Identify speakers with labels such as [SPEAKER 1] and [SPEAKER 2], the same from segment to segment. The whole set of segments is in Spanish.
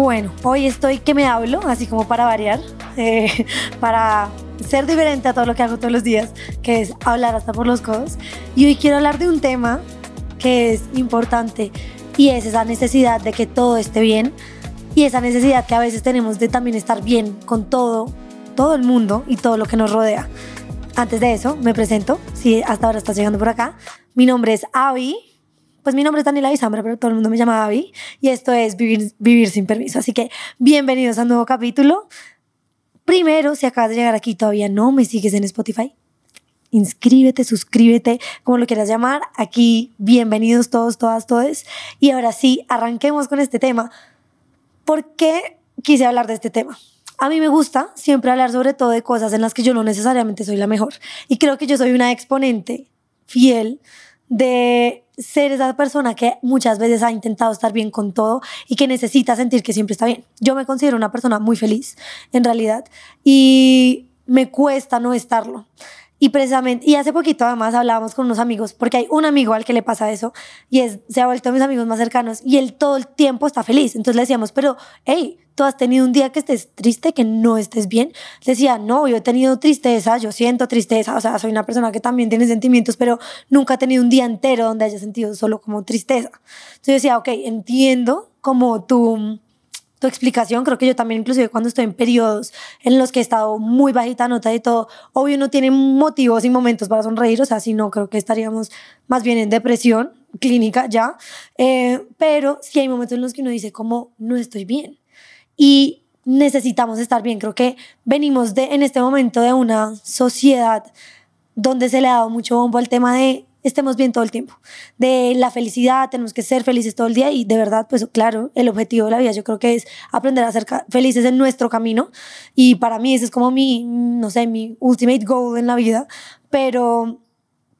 [SPEAKER 1] Bueno, hoy estoy que me hablo, así como para variar, eh, para ser diferente a todo lo que hago todos los días, que es hablar hasta por los codos. Y hoy quiero hablar de un tema que es importante y es esa necesidad de que todo esté bien y esa necesidad que a veces tenemos de también estar bien con todo, todo el mundo y todo lo que nos rodea. Antes de eso, me presento, si hasta ahora estás llegando por acá. Mi nombre es Avi, pues mi nombre es Daniela Bisambra, pero todo el mundo me llama Avi y esto es Vivir, sin Permiso. Así que bienvenidos a un nuevo capítulo. Primero, si acabas de llegar aquí todavía no me sigues en Spotify, inscríbete, suscríbete, como lo quieras llamar. Aquí, bienvenidos todos, todas, todos. Y ahora sí, arranquemos con este tema. ¿Por qué quise hablar de este tema? A mí me gusta siempre hablar sobre todo de cosas en las que yo no necesariamente soy la mejor. Y creo que yo soy una exponente fiel de ser esa persona que muchas veces ha intentado estar bien con todo y que necesita sentir que siempre está bien. Yo me considero una persona muy feliz, en realidad, y me cuesta no estarlo. Y precisamente, y hace poquito además hablábamos con unos amigos, porque hay un amigo al que le pasa eso, y es, se ha vuelto a mis amigos más cercanos, y él todo el tiempo está feliz. Entonces le decíamos, pero, hey, tú has tenido un día que estés triste, que no estés bien. Decía, no, yo he tenido tristeza, yo siento tristeza, o sea, soy una persona que también tiene sentimientos, pero nunca he tenido un día entero donde haya sentido solo como tristeza. Entonces yo decía, ok, entiendo como tú tu explicación. Creo que yo también, inclusive cuando estoy en periodos en los que he estado muy bajita nota y todo, obvio no tiene motivos y momentos para sonreír, o sea, si no, creo que estaríamos más bien en depresión clínica ya. Eh, pero sí hay momentos en los que uno dice como, no estoy bien. Y necesitamos estar bien. Creo que venimos de, en este momento de una sociedad donde se le ha dado mucho bombo al tema de estemos bien todo el tiempo. De la felicidad, tenemos que ser felices todo el día y de verdad, pues claro, el objetivo de la vida yo creo que es aprender a ser felices en nuestro camino y para mí ese es como mi, no sé, mi ultimate goal en la vida, pero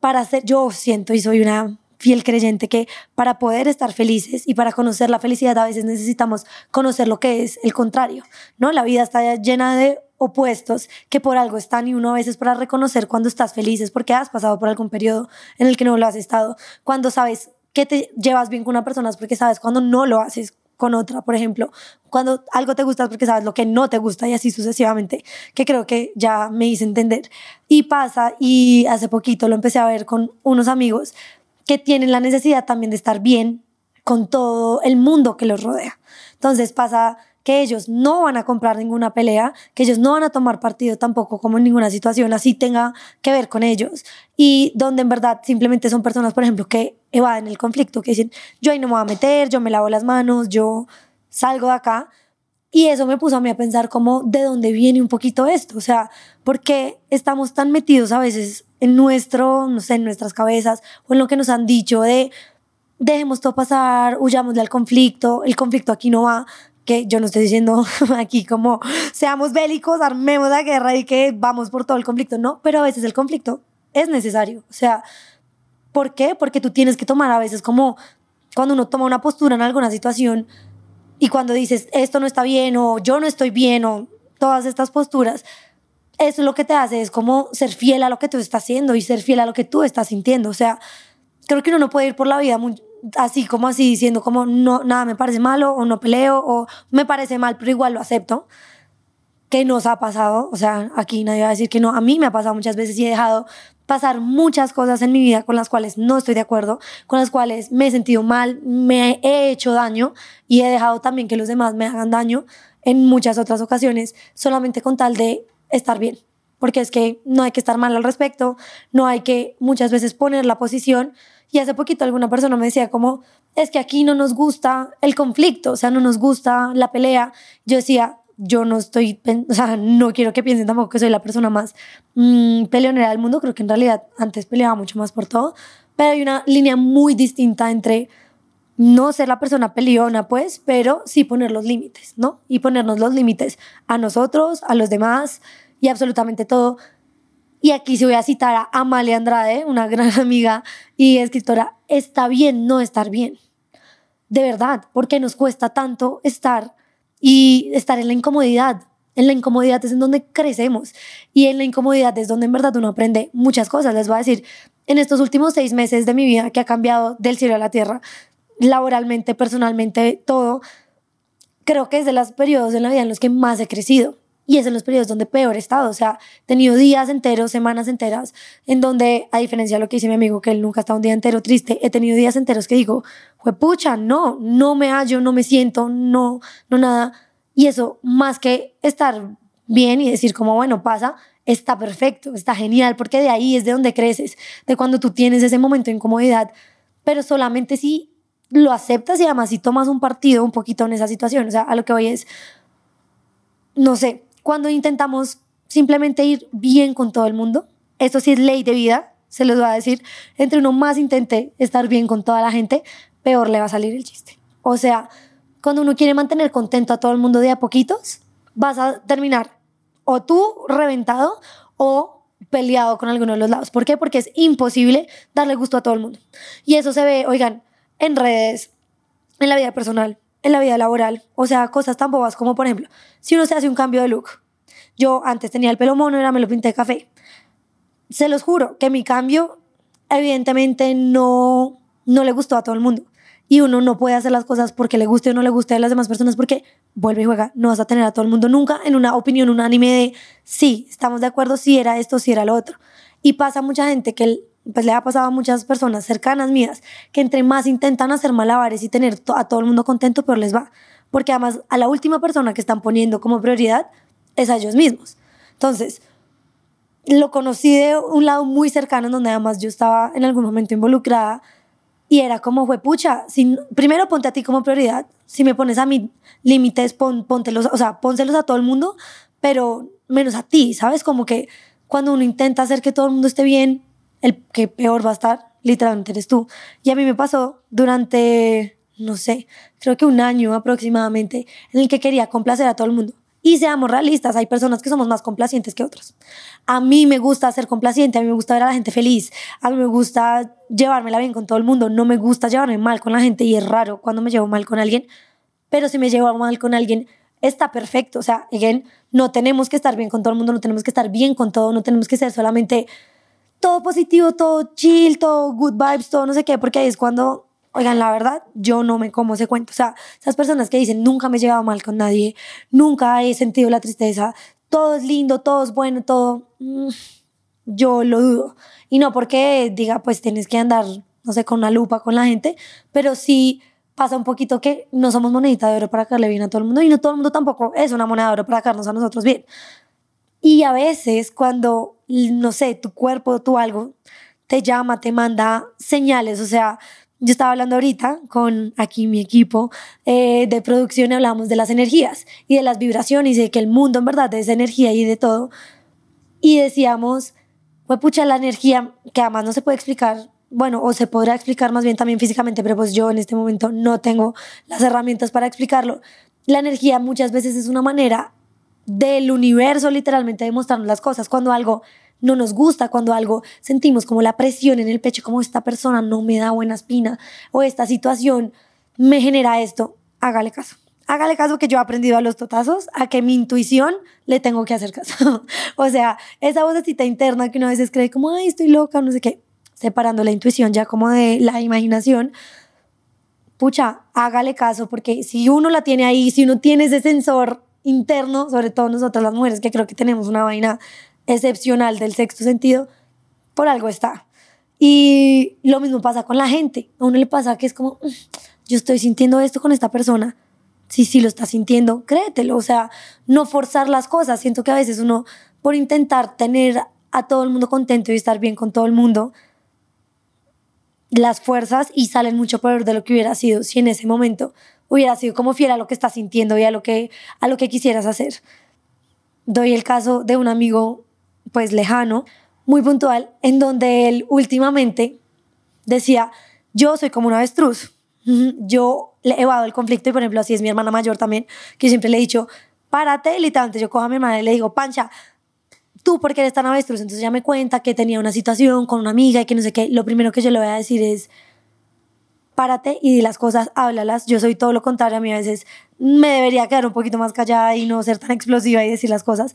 [SPEAKER 1] para ser, yo siento y soy una fiel creyente que para poder estar felices y para conocer la felicidad a veces necesitamos conocer lo que es el contrario, ¿no? La vida está llena de opuestos que por algo están y uno a veces para reconocer cuando estás feliz es porque has pasado por algún periodo en el que no lo has estado. Cuando sabes que te llevas bien con una persona es porque sabes cuando no lo haces con otra, por ejemplo. Cuando algo te gusta es porque sabes lo que no te gusta y así sucesivamente, que creo que ya me hice entender. Y pasa, y hace poquito lo empecé a ver con unos amigos que tienen la necesidad también de estar bien con todo el mundo que los rodea. Entonces pasa que ellos no van a comprar ninguna pelea, que ellos no van a tomar partido tampoco como en ninguna situación así tenga que ver con ellos. Y donde en verdad simplemente son personas, por ejemplo, que evaden el conflicto, que dicen, yo ahí no me voy a meter, yo me lavo las manos, yo salgo de acá. Y eso me puso a mí a pensar como de dónde viene un poquito esto, o sea, porque estamos tan metidos a veces en nuestro, no sé, en nuestras cabezas o en lo que nos han dicho de dejemos todo pasar, huyamos del conflicto, el conflicto aquí no va, que yo no estoy diciendo aquí como seamos bélicos, armemos la guerra y que vamos por todo el conflicto, no, pero a veces el conflicto es necesario, o sea, ¿por qué? Porque tú tienes que tomar a veces como cuando uno toma una postura en alguna situación y cuando dices esto no está bien o yo no estoy bien o todas estas posturas, eso lo que te hace es como ser fiel a lo que tú estás haciendo y ser fiel a lo que tú estás sintiendo, o sea, creo que uno no puede ir por la vida muy, así como así diciendo como no, nada me parece malo o no peleo o me parece mal, pero igual lo acepto. Que nos ha pasado, o sea, aquí nadie va a decir que no, a mí me ha pasado muchas veces y he dejado pasar muchas cosas en mi vida con las cuales no estoy de acuerdo, con las cuales me he sentido mal, me he hecho daño y he dejado también que los demás me hagan daño en muchas otras ocasiones, solamente con tal de estar bien. Porque es que no hay que estar mal al respecto, no hay que muchas veces poner la posición y hace poquito alguna persona me decía como, es que aquí no nos gusta el conflicto, o sea, no nos gusta la pelea. Yo decía, yo no estoy, o sea, no quiero que piensen tampoco que soy la persona más mmm, peleonera del mundo, creo que en realidad antes peleaba mucho más por todo, pero hay una línea muy distinta entre no ser la persona peleona, pues, pero sí poner los límites, ¿no? Y ponernos los límites a nosotros, a los demás y absolutamente todo y aquí se voy a citar a Amalia Andrade, una gran amiga y escritora. Está bien no estar bien. De verdad, porque nos cuesta tanto estar y estar en la incomodidad. En la incomodidad es en donde crecemos y en la incomodidad es donde en verdad uno aprende muchas cosas. Les voy a decir, en estos últimos seis meses de mi vida que ha cambiado del cielo a la tierra, laboralmente, personalmente, todo, creo que es de los periodos en la vida en los que más he crecido. Y es en los periodos donde peor he estado. O sea, he tenido días enteros, semanas enteras, en donde, a diferencia de lo que dice mi amigo, que él nunca está un día entero triste, he tenido días enteros que digo, pucha, no, no me hallo, no me siento, no, no nada. Y eso, más que estar bien y decir como, bueno, pasa, está perfecto, está genial, porque de ahí es de donde creces, de cuando tú tienes ese momento de incomodidad, pero solamente si lo aceptas y además si tomas un partido un poquito en esa situación. O sea, a lo que voy es, no sé, cuando intentamos simplemente ir bien con todo el mundo, eso sí es ley de vida, se les va a decir, entre uno más intente estar bien con toda la gente, peor le va a salir el chiste. O sea, cuando uno quiere mantener contento a todo el mundo de a poquitos, vas a terminar o tú reventado o peleado con alguno de los lados. ¿Por qué? Porque es imposible darle gusto a todo el mundo. Y eso se ve, oigan, en redes, en la vida personal, en la vida laboral. O sea, cosas tan bobas como, por ejemplo, si uno se hace un cambio de look. Yo antes tenía el pelo mono, ahora me lo pinté de café. Se los juro que mi cambio, evidentemente, no, no le gustó a todo el mundo. Y uno no puede hacer las cosas porque le guste o no le guste a las demás personas, porque vuelve y juega. No vas a tener a todo el mundo nunca en una opinión unánime de sí, estamos de acuerdo, si era esto, si era lo otro. Y pasa mucha gente que pues le ha pasado a muchas personas cercanas mías que entre más intentan hacer malabares y tener a todo el mundo contento, peor les va. Porque además a la última persona que están poniendo como prioridad es a ellos mismos. Entonces, lo conocí de un lado muy cercano donde además yo estaba en algún momento involucrada y era como fue pucha, primero ponte a ti como prioridad, si me pones a mí límites, pon, o sea, pónselos a todo el mundo, pero menos a ti, ¿sabes? Como que cuando uno intenta hacer que todo el mundo esté bien, el que peor va a estar, literalmente eres tú. Y a mí me pasó durante, no sé, creo que un año aproximadamente, en el que quería complacer a todo el mundo. Y seamos realistas, hay personas que somos más complacientes que otras. A mí me gusta ser complaciente, a mí me gusta ver a la gente feliz, a mí me gusta llevármela bien con todo el mundo, no me gusta llevarme mal con la gente y es raro cuando me llevo mal con alguien, pero si me llevo mal con alguien, está perfecto. O sea, again, no tenemos que estar bien con todo el mundo, no tenemos que estar bien con todo, no tenemos que ser solamente todo positivo, todo chill, todo good vibes, todo no sé qué, porque ahí es cuando, oigan, la verdad, yo no me como ese cuento. O sea, esas personas que dicen, nunca me he llevado mal con nadie, nunca he sentido la tristeza, todo es lindo, todo es bueno, todo, mm, yo lo dudo. Y no porque diga, pues tienes que andar, no sé, con una lupa con la gente, pero sí pasa un poquito que no somos monedita de oro para caerle bien a todo el mundo y no todo el mundo tampoco es una moneda de oro para caernos a nosotros bien. Y a veces cuando, no sé, tu cuerpo, tu algo, te llama, te manda señales, o sea, yo estaba hablando ahorita con aquí mi equipo eh, de producción y hablamos de las energías y de las vibraciones y de que el mundo en verdad es energía y de todo. Y decíamos, pues pucha, la energía que además no se puede explicar, bueno, o se podrá explicar más bien también físicamente, pero pues yo en este momento no tengo las herramientas para explicarlo. La energía muchas veces es una manera del universo literalmente demostrarnos las cosas. Cuando algo no nos gusta, cuando algo sentimos como la presión en el pecho, como esta persona no me da buena espina o esta situación me genera esto, hágale caso. Hágale caso que yo he aprendido a los totazos, a que mi intuición le tengo que hacer caso. o sea, esa vocecita interna que uno a veces cree como, ay, estoy loca, no sé qué, separando la intuición ya como de la imaginación, pucha, hágale caso, porque si uno la tiene ahí, si uno tiene ese sensor interno, sobre todo nosotras las mujeres, que creo que tenemos una vaina excepcional del sexto sentido, por algo está. Y lo mismo pasa con la gente. A uno le pasa que es como, mm, yo estoy sintiendo esto con esta persona. Sí, sí lo está sintiendo, créetelo. O sea, no forzar las cosas. Siento que a veces uno, por intentar tener a todo el mundo contento y estar bien con todo el mundo, las fuerzas y salen mucho peor de lo que hubiera sido si en ese momento hubiera sido como fiel a lo que estás sintiendo y a lo que, a lo que quisieras hacer. Doy el caso de un amigo pues lejano, muy puntual, en donde él últimamente decía, yo soy como una avestruz, yo le evado el conflicto y por ejemplo así es mi hermana mayor también, que siempre le he dicho, párate, literalmente yo cojo a mi hermana y le digo, Pancha, tú porque eres tan avestruz, entonces ya me cuenta que tenía una situación con una amiga y que no sé qué, lo primero que yo le voy a decir es, párate y di las cosas, háblalas. Yo soy todo lo contrario, a mí a veces me debería quedar un poquito más callada y no ser tan explosiva y decir las cosas.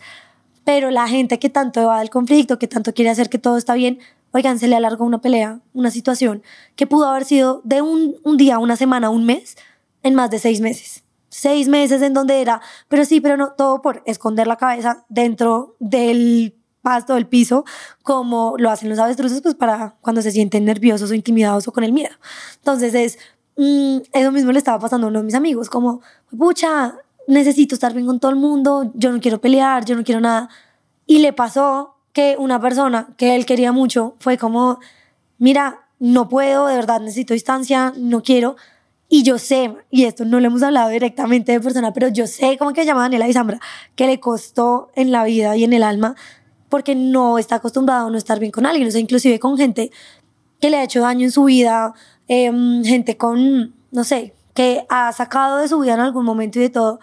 [SPEAKER 1] Pero la gente que tanto va del conflicto, que tanto quiere hacer que todo está bien, oigan, se le alargó una pelea, una situación que pudo haber sido de un, un día, una semana, un mes, en más de seis meses. seis meses en donde era, pero sí, pero no, todo por esconder la cabeza dentro del pasto del piso, como lo hacen los avestruces, pues para cuando se sienten nerviosos o intimidados o con el miedo. Entonces es, mm, eso mismo le estaba pasando a uno de mis amigos, como, pucha, necesito estar bien con todo el mundo, yo no quiero pelear, yo no quiero nada. Y le pasó que una persona que él quería mucho fue como, mira, no puedo, de verdad necesito distancia, no quiero. Y yo sé, y esto no lo hemos hablado directamente de persona, pero yo sé cómo que llama Daniela Isambra, que le costó en la vida y en el alma porque no está acostumbrado a no estar bien con alguien, o sea, inclusive con gente que le ha hecho daño en su vida, em, gente con, no sé, que ha sacado de su vida en algún momento y de todo,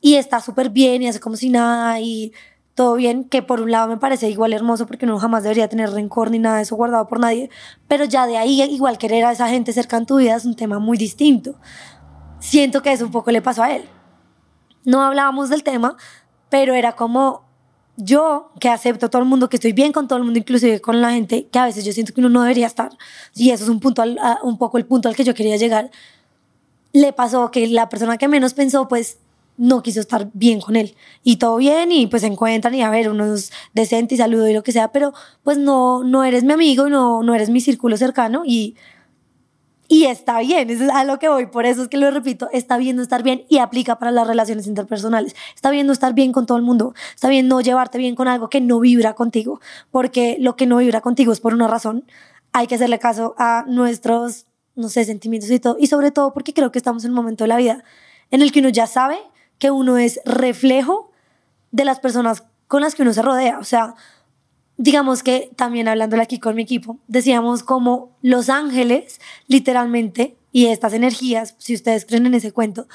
[SPEAKER 1] y está súper bien y hace como si nada y todo bien, que por un lado me parece igual hermoso porque uno jamás debería tener rencor ni nada de eso guardado por nadie, pero ya de ahí igual querer a esa gente cerca en tu vida es un tema muy distinto. Siento que eso un poco le pasó a él. No hablábamos del tema, pero era como yo que acepto a todo el mundo, que estoy bien con todo el mundo, inclusive con la gente que a veces yo siento que uno no debería estar, y eso es un, punto un poco el punto al que yo quería llegar, le pasó que la persona que menos pensó, pues no quiso estar bien con él. Y todo bien, y pues se encuentran y a ver, unos decentes y saludo y lo que sea, pero pues no, no eres mi amigo, no, no eres mi círculo cercano y, y está bien, eso es a lo que voy, por eso es que lo repito, está bien no estar bien y aplica para las relaciones interpersonales. Está bien no estar bien con todo el mundo, está bien no llevarte bien con algo que no vibra contigo, porque lo que no vibra contigo es por una razón. Hay que hacerle caso a nuestros, no sé, sentimientos y todo, y sobre todo porque creo que estamos en un momento de la vida en el que uno ya sabe que uno es reflejo de las personas con las que uno se rodea. O sea, digamos que también hablándole aquí con mi equipo, decíamos como los ángeles, literalmente, y estas energías, si ustedes creen en ese cuento,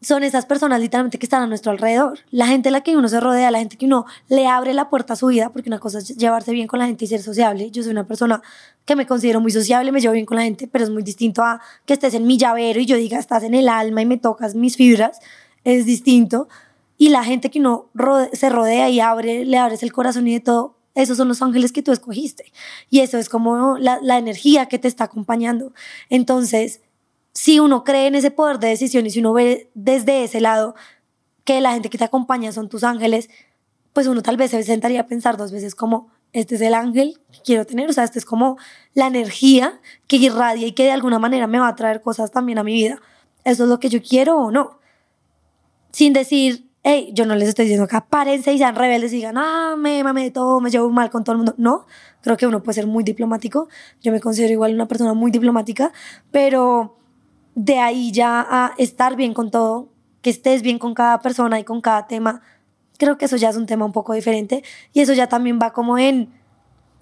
[SPEAKER 1] son esas personas literalmente que están a nuestro alrededor. La gente a la que uno se rodea, la gente que uno le abre la puerta a su vida, porque una cosa es llevarse bien con la gente y ser sociable. Yo soy una persona que me considero muy sociable, me llevo bien con la gente, pero es muy distinto a que estés en mi llavero y yo diga, estás en el alma y me tocas mis fibras es distinto. Y la gente que no se rodea y abre, le abres el corazón y de todo, esos son los ángeles que tú escogiste. Y eso es como la, la energía que te está acompañando. Entonces, si uno cree en ese poder de decisión y si uno ve desde ese lado que la gente que te acompaña son tus ángeles, pues uno tal vez se sentaría a pensar dos veces como, este es el ángel que quiero tener, o sea, este es como la energía que irradia y que de alguna manera me va a traer cosas también a mi vida. ¿Eso es lo que yo quiero o no? sin decir, hey, yo no les estoy diciendo que párense y sean rebeldes y digan, ah, me mame de todo, me llevo mal con todo el mundo. No, creo que uno puede ser muy diplomático. Yo me considero igual una persona muy diplomática, pero de ahí ya a estar bien con todo, que estés bien con cada persona y con cada tema, creo que eso ya es un tema un poco diferente y eso ya también va como en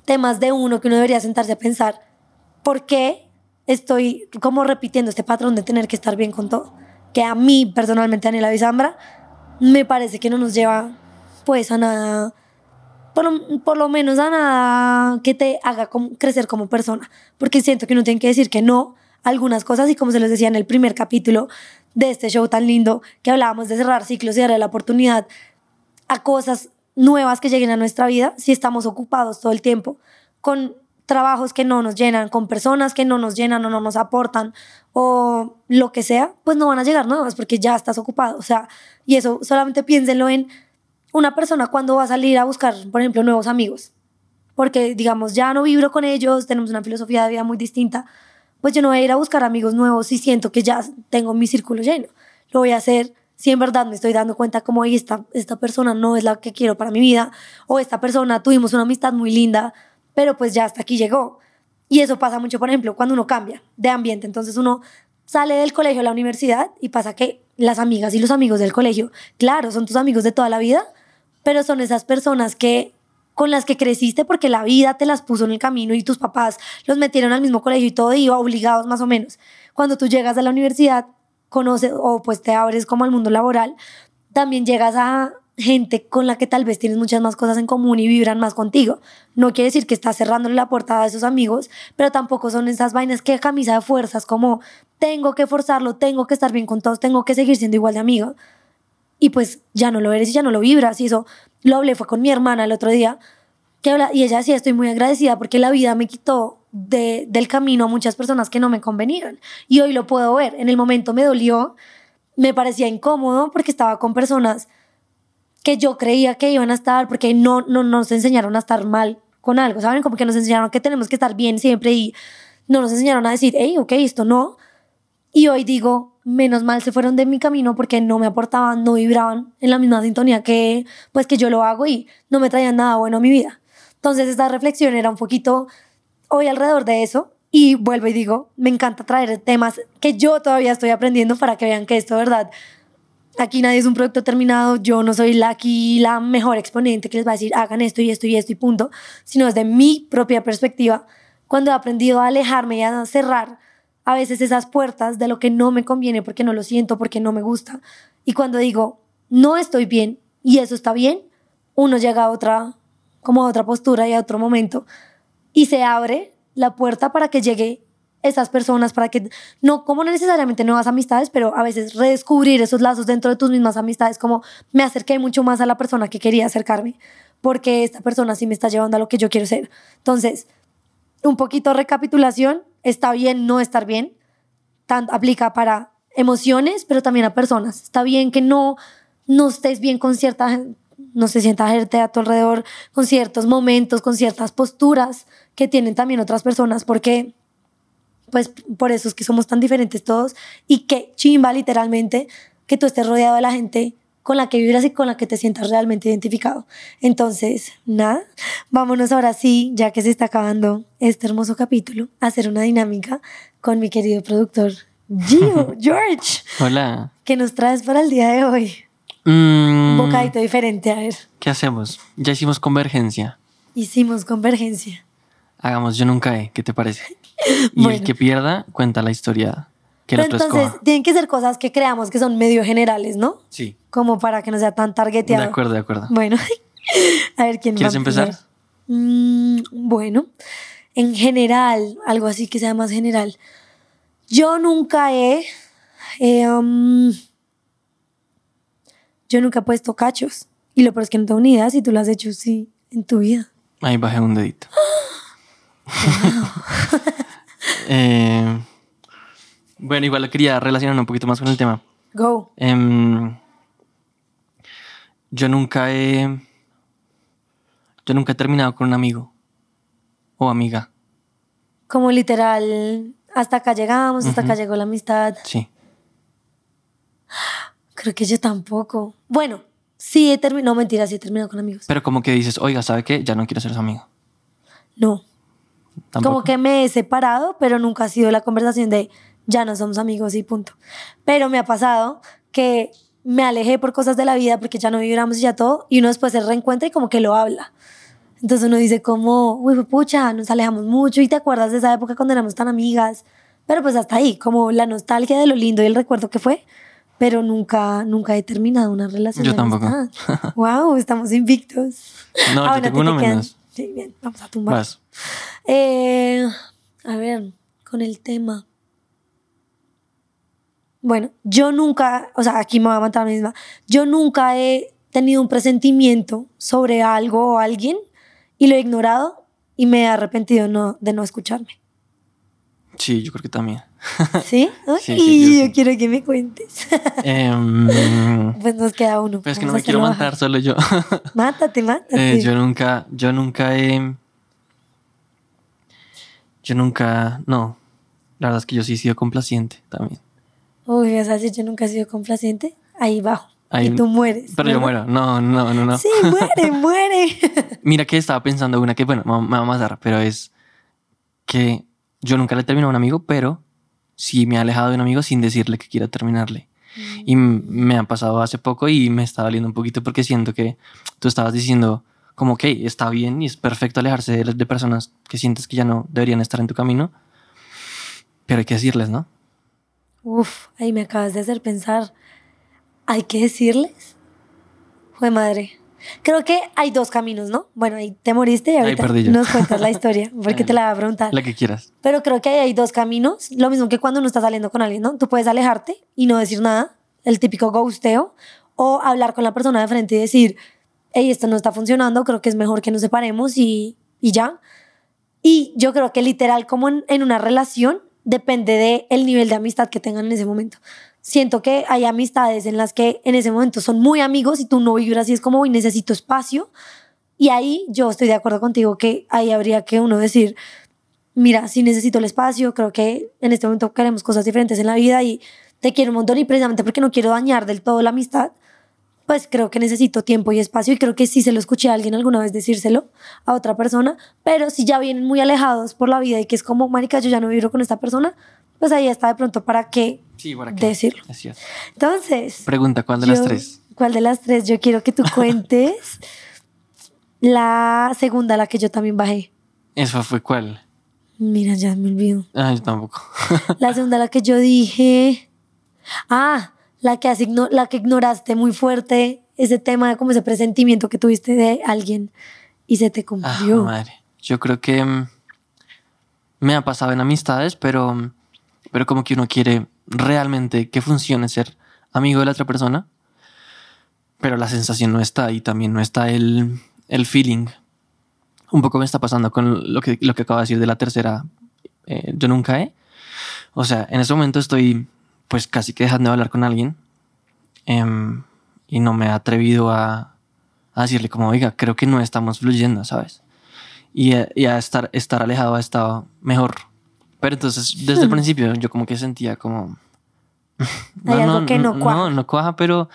[SPEAKER 1] temas de uno que uno debería sentarse a pensar, ¿por qué estoy como repitiendo este patrón de tener que estar bien con todo? que a mí personalmente, Daniela Bizambra, me parece que no nos lleva pues a nada, por por lo menos a nada que te haga crecer como persona, porque siento que uno tiene que decir que no algunas cosas y como se les decía en el primer capítulo de este show tan lindo que hablábamos de cerrar ciclos y darle la oportunidad a cosas nuevas que lleguen a nuestra vida si estamos ocupados todo el tiempo con trabajos que no nos llenan, con personas que no nos llenan o no nos aportan o lo que sea, pues no van a llegar nuevas porque ya estás ocupado. O sea, y eso solamente piénsenlo en una persona cuando va a salir a buscar, por ejemplo, nuevos amigos. Porque, digamos, ya no vibro con ellos, tenemos una filosofía de vida muy distinta. Pues yo no voy a ir a buscar amigos nuevos si siento que ya tengo mi círculo lleno. Lo voy a hacer si en verdad me estoy dando cuenta como esta, esta persona no es la que quiero para mi vida o esta persona tuvimos una amistad muy linda, pero pues ya hasta aquí llegó. Y eso pasa mucho, por ejemplo, cuando uno cambia de ambiente. Entonces uno sale del colegio a la universidad y pasa que las amigas y los amigos del colegio, claro, son tus amigos de toda la vida, pero son esas personas que con las que creciste porque la vida te las puso en el camino y tus papás los metieron al mismo colegio y todo iba obligados más o menos. Cuando tú llegas a la universidad, conoces o pues te abres como al mundo laboral, también llegas a gente con la que tal vez tienes muchas más cosas en común y vibran más contigo. No quiere decir que estás cerrándole la puerta a esos amigos, pero tampoco son esas vainas que camisa de fuerzas como tengo que forzarlo, tengo que estar bien con todos, tengo que seguir siendo igual de amigo. Y pues ya no lo eres y ya no lo vibras. Y eso lo hablé, fue con mi hermana el otro día, que habla, y ella decía, estoy muy agradecida porque la vida me quitó de, del camino a muchas personas que no me convenían. Y hoy lo puedo ver. En el momento me dolió, me parecía incómodo porque estaba con personas que yo creía que iban a estar, porque no, no nos enseñaron a estar mal con algo, ¿saben? Como que nos enseñaron que tenemos que estar bien siempre y no nos enseñaron a decir, hey, ok, esto no. Y hoy digo, menos mal se fueron de mi camino porque no me aportaban, no vibraban en la misma sintonía que, pues, que yo lo hago y no me traían nada bueno a mi vida. Entonces, esta reflexión era un poquito hoy alrededor de eso. Y vuelvo y digo, me encanta traer temas que yo todavía estoy aprendiendo para que vean que esto, ¿verdad? Aquí nadie es un producto terminado, yo no soy la, aquí la mejor exponente que les va a decir hagan esto y esto y esto y punto, sino desde mi propia perspectiva, cuando he aprendido a alejarme y a cerrar a veces esas puertas de lo que no me conviene porque no lo siento, porque no me gusta. Y cuando digo, no estoy bien y eso está bien, uno llega a otra, como a otra postura y a otro momento y se abre la puerta para que llegue esas personas para que, no como no necesariamente nuevas amistades, pero a veces redescubrir esos lazos dentro de tus mismas amistades, como me acerqué mucho más a la persona que quería acercarme, porque esta persona sí me está llevando a lo que yo quiero ser. Entonces, un poquito recapitulación, está bien no estar bien, tanto aplica para emociones, pero también a personas. Está bien que no, no estés bien con cierta no se sienta gente a tu alrededor con ciertos momentos, con ciertas posturas que tienen también otras personas, porque pues por eso es que somos tan diferentes todos y que chimba literalmente que tú estés rodeado de la gente con la que vibras y con la que te sientas realmente identificado. Entonces, nada, vámonos ahora sí, ya que se está acabando este hermoso capítulo, a hacer una dinámica con mi querido productor Gio, George.
[SPEAKER 2] Hola.
[SPEAKER 1] ¿Qué nos traes para el día de hoy?
[SPEAKER 2] Mm,
[SPEAKER 1] Un bocadito diferente, a ver.
[SPEAKER 2] ¿Qué hacemos? Ya hicimos convergencia.
[SPEAKER 1] Hicimos convergencia.
[SPEAKER 2] Hagamos yo nunca he, ¿qué te parece? Y
[SPEAKER 1] Bueno.
[SPEAKER 2] el que pierda cuenta la historia que el
[SPEAKER 1] Pero
[SPEAKER 2] otro
[SPEAKER 1] entonces,
[SPEAKER 2] escoja.
[SPEAKER 1] tienen que ser cosas que creamos que son medio generales, ¿no?
[SPEAKER 2] Sí.
[SPEAKER 1] Como para que no sea tan
[SPEAKER 2] De
[SPEAKER 1] targeteado.
[SPEAKER 2] acuerdo, de acuerdo.
[SPEAKER 1] Bueno, a ver quién va
[SPEAKER 2] ¿Quieres
[SPEAKER 1] a
[SPEAKER 2] empezar?
[SPEAKER 1] Mm, bueno, en general, algo así que sea más general. Yo nunca he. eh, um, yo nunca he puesto cachos. Y lo peor es que no tengo ni idea si tú lo has hecho, sí, en tu vida.
[SPEAKER 2] Ahí bajé un dedito. Eh, bueno, igual quería relacionar un poquito más con el tema.
[SPEAKER 1] Go.
[SPEAKER 2] Em, yo nunca he. Yo nunca he terminado con un amigo o amiga.
[SPEAKER 1] Como literal, hasta acá llegamos, hasta acá llegó la amistad.
[SPEAKER 2] Sí.
[SPEAKER 1] Creo que yo tampoco. Bueno, sí he terminado, no mentira, sí he terminado con amigos.
[SPEAKER 2] Pero como que dices, oiga, ¿sabe qué? Ya no quiero ser su amigo.
[SPEAKER 1] No,
[SPEAKER 2] Tampoco.
[SPEAKER 1] Como que me he separado, pero nunca ha sido la conversación de ya no somos amigos y punto. Pero me ha pasado que me alejé por cosas de la vida porque ya no vibramos y ya todo, y uno después se reencuentra y como que lo habla. Entonces uno dice como, uy, pucha, nos alejamos mucho y te acuerdas de esa época cuando éramos tan amigas. Pero pues hasta ahí, como la nostalgia de lo lindo y el recuerdo que fue, pero nunca, nunca he terminado una relación.
[SPEAKER 2] Yo tampoco.
[SPEAKER 1] wow, estamos invictos.
[SPEAKER 2] No,
[SPEAKER 1] Ah,
[SPEAKER 2] yo
[SPEAKER 1] bueno,
[SPEAKER 2] tengo
[SPEAKER 1] ti
[SPEAKER 2] uno
[SPEAKER 1] te
[SPEAKER 2] menos.
[SPEAKER 1] Sí, bien, vamos a tumbar.
[SPEAKER 2] Vas.
[SPEAKER 1] Eh, a ver, con el tema. Bueno, yo nunca, o sea, aquí me voy a matar a mí misma. Yo nunca he tenido un presentimiento sobre algo o alguien y lo he ignorado y me he arrepentido no, de no escucharme.
[SPEAKER 2] Sí, yo creo que también.
[SPEAKER 1] ¿Sí?
[SPEAKER 2] Sí, yo
[SPEAKER 1] yo
[SPEAKER 2] sí.
[SPEAKER 1] quiero que me cuentes.
[SPEAKER 2] Em,
[SPEAKER 1] pues nos queda uno.
[SPEAKER 2] pues es que no me quiero matar solo yo.
[SPEAKER 1] Mátate, mátate.
[SPEAKER 2] Eh, yo nunca, yo nunca he. Yo nunca. No. La verdad es que yo sí he sido complaciente también.
[SPEAKER 1] Uy, o sea, si yo nunca he sido complaciente, ahí bajo.
[SPEAKER 2] Ahí-
[SPEAKER 1] y tú mueres.
[SPEAKER 2] Pero yo muero. No, no, no, no.
[SPEAKER 1] Sí, muere, muere.
[SPEAKER 2] Mira que estaba pensando una que, bueno, me va- a matar, pero es que yo nunca le he terminado a un amigo, pero sí me he alejado de un amigo sin decirle que quiero terminarle. Y m- me ha pasado hace poco y me está doliendo un poquito porque siento que tú estabas diciendo como que está bien y es perfecto alejarse de, de personas que sientes que ya no deberían estar en tu camino, pero hay que decirles, ¿no?
[SPEAKER 1] Uf, ahí me acabas de hacer pensar. ¿Hay que decirles? Fue madre. Creo que hay dos caminos, ¿no? Bueno, ahí te moriste y ahorita nos cuentas la historia, porque te la voy a preguntar.
[SPEAKER 2] La que quieras.
[SPEAKER 1] Pero creo que ahí hay dos caminos. Lo mismo que cuando uno está saliendo con alguien, ¿no? Tú puedes alejarte y no decir nada, el típico ghosteo, o hablar con la persona de frente y decir, hey, esto no está funcionando, creo que es mejor que nos separemos y, y ya. Y yo creo que literal, como en, una relación, depende del el nivel de amistad que tengan en ese momento. siento que hay amistades en las que en ese momento son muy amigos y tú no vibras y es como, hoy necesito espacio. Y ahí yo estoy de acuerdo contigo que ahí habría que uno decir, mira, si necesito el espacio, creo que en este momento queremos cosas diferentes en la vida y te quiero un montón y precisamente porque no quiero dañar del todo la amistad, pues creo que necesito tiempo y espacio y creo que sí se lo escuché a alguien alguna vez decírselo a otra persona, pero si ya vienen muy alejados por la vida y que es como, marica, yo ya no vivo con esta persona, pues ahí está de pronto para qué, decirlo. Entonces.
[SPEAKER 2] Pregunta, ¿cuál de las tres?
[SPEAKER 1] ¿Cuál de las tres? Yo quiero que tú cuentes la segunda, la que yo también bajé.
[SPEAKER 2] ¿Esa fue cuál?
[SPEAKER 1] Mira, ya me olvido.
[SPEAKER 2] Ah, yo tampoco.
[SPEAKER 1] la segunda, la que yo dije. Ah, la que, asignó, la que ignoraste muy fuerte, ese tema, como ese presentimiento que tuviste de alguien y se te cumplió.
[SPEAKER 2] Ah, madre. Yo creo que mm, me ha pasado en amistades, pero, mm, pero como que uno quiere realmente que funcione ser amigo de la otra persona, pero la sensación no está y también no está el, el feeling. Un poco me está pasando con lo que, lo que acabo de decir de la tercera, eh, yo nunca he. O sea, en ese momento estoy pues casi que dejando de hablar con alguien em, y no me he atrevido a, a, decirle como, oiga, creo que no estamos fluyendo, ¿sabes? Y, y a estar, estar alejado ha estado mejor. Pero entonces, desde el principio, yo como que sentía como...
[SPEAKER 1] no, Hay algo que no cuaja.
[SPEAKER 2] No, no cuaja, pero,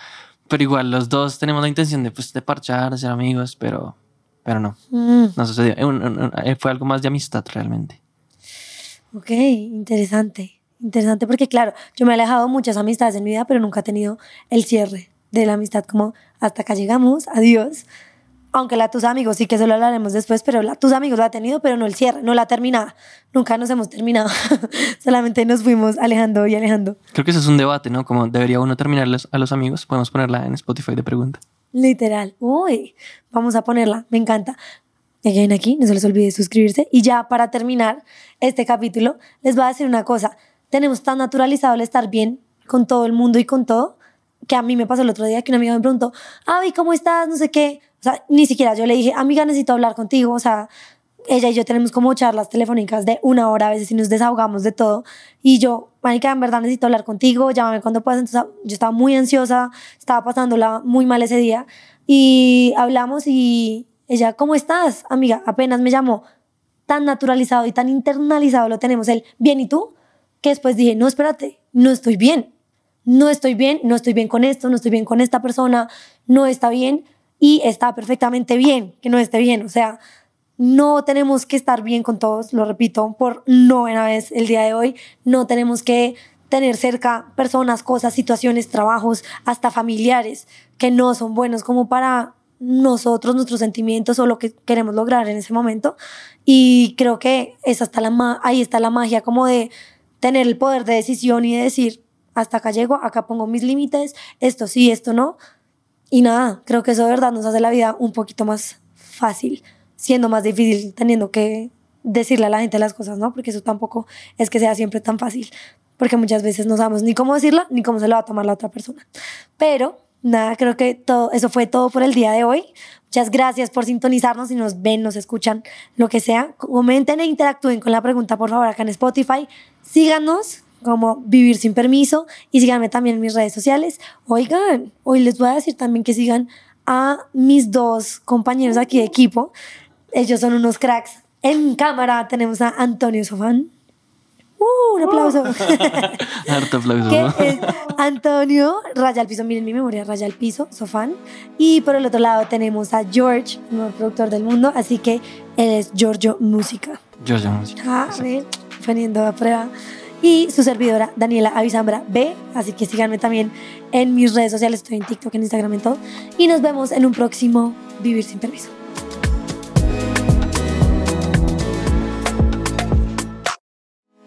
[SPEAKER 2] pero igual los dos tenemos la intención de, pues, de parchar, de ser amigos, pero, pero no. Mm. No sucedió. Fue algo más de amistad realmente.
[SPEAKER 1] Ok, interesante. Interesante porque, claro, yo me he alejado muchas amistades en mi vida, pero nunca he tenido el cierre de la amistad como hasta acá llegamos, adiós. Aunque la tus amigos sí que eso lo hablaremos después, pero la tus amigos lo ha tenido, pero no el cierre, no la terminada. Nunca nos hemos terminado. Solamente nos fuimos alejando y alejando.
[SPEAKER 2] Creo que eso es un debate, ¿no? Como debería uno terminarles a los amigos. Podemos ponerla en Spotify de pregunta.
[SPEAKER 1] Literal. Uy, vamos a ponerla. Me encanta. Ya ven aquí, no se les olvide suscribirse. Y ya para terminar este capítulo, les voy a decir una cosa tenemos tan naturalizado el estar bien con todo el mundo y con todo, que a mí me pasó el otro día que una amiga me preguntó, Avi, ¿cómo estás? No sé qué. O sea, ni siquiera yo le dije, amiga, necesito hablar contigo. O sea, ella y yo tenemos como charlas telefónicas de una hora a veces y nos desahogamos de todo. Y yo, Manica, en verdad necesito hablar contigo, llámame cuando puedas. Entonces yo estaba muy ansiosa, estaba pasándola muy mal ese día. Y hablamos y ella, ¿cómo estás? Amiga, apenas me llamó. Tan naturalizado y tan internalizado lo tenemos él. Bien, ¿y tú? Que después dije, no, espérate, no estoy bien, no estoy bien, no estoy bien con esto, no estoy bien con esta persona, no está bien y está perfectamente bien que no esté bien. O sea, no tenemos que estar bien con todos, lo repito, por novena vez el día de hoy, no tenemos que tener cerca personas, cosas, situaciones, trabajos, hasta familiares que no son buenos como para nosotros, nuestros sentimientos o lo que queremos lograr en ese momento. Y creo que esa está la ahí está la magia como de tener el poder de decisión y de decir, hasta acá llego, acá pongo mis límites, esto sí, esto no. Y nada, creo que eso de verdad nos hace la vida un poquito más fácil, siendo más difícil teniendo que decirle a la gente las cosas, ¿no? Porque eso tampoco es que sea siempre tan fácil, porque muchas veces no sabemos ni cómo decirla ni cómo se lo va a tomar la otra persona. Pero nada, creo que todo eso fue todo por el día de hoy. Muchas gracias por sintonizarnos. Si nos ven, nos escuchan, lo que sea, comenten e interactúen con la pregunta, por favor, acá en Spotify. Síganos como Vivir Sin Permiso y síganme también en mis redes sociales. Oigan, hoy les voy a decir también que sigan a mis dos compañeros aquí de equipo. Ellos son unos cracks. En cámara tenemos a Antonio Sofán. Uh, un aplauso.
[SPEAKER 2] Harto aplauso.
[SPEAKER 1] Antonio, raya al piso, miren mi memoria, raya al piso, Sofán. Y por el otro lado tenemos a George, el nuevo productor del mundo, así que él es Giorgio Música.
[SPEAKER 2] Giorgio Música.
[SPEAKER 1] Ah, ver, poniendo a prueba. Y su servidora, Daniela Avisambra B. Así que síganme también en mis redes sociales, estoy en TikTok, en Instagram, en todo. Y nos vemos en un próximo Vivir sin Permiso.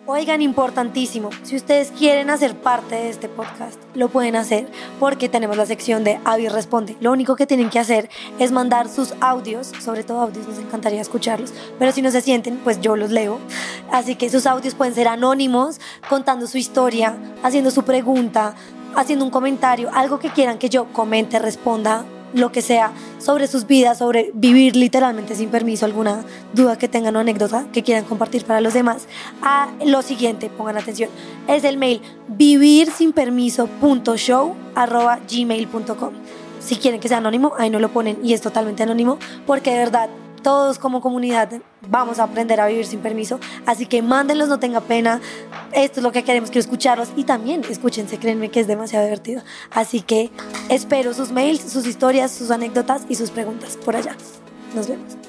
[SPEAKER 1] Oigan, importantísimo, si ustedes quieren hacer parte de este podcast, lo pueden hacer porque tenemos la sección de Avi Responde. Lo único que tienen que hacer es mandar sus audios, sobre todo audios, nos encantaría escucharlos, pero si no se sienten, pues yo los leo. Así que sus audios pueden ser anónimos, contando su historia, haciendo su pregunta, haciendo un comentario, algo que quieran que yo comente, responda, lo que sea sobre sus vidas, sobre vivir literalmente sin permiso, alguna duda que tengan o anécdota que quieran compartir para los demás, a lo siguiente, pongan atención, es el mail vivir. Si quieren que sea anónimo, ahí no lo ponen y es totalmente anónimo porque de verdad todos como comunidad vamos a aprender a vivir sin permiso. Así que mándenlos, no tenga pena. Esto es lo que queremos, quiero escucharlos. Y también escúchense, créanme que es demasiado divertido. Así que espero sus mails, sus historias, sus anécdotas y sus preguntas por allá. Nos vemos.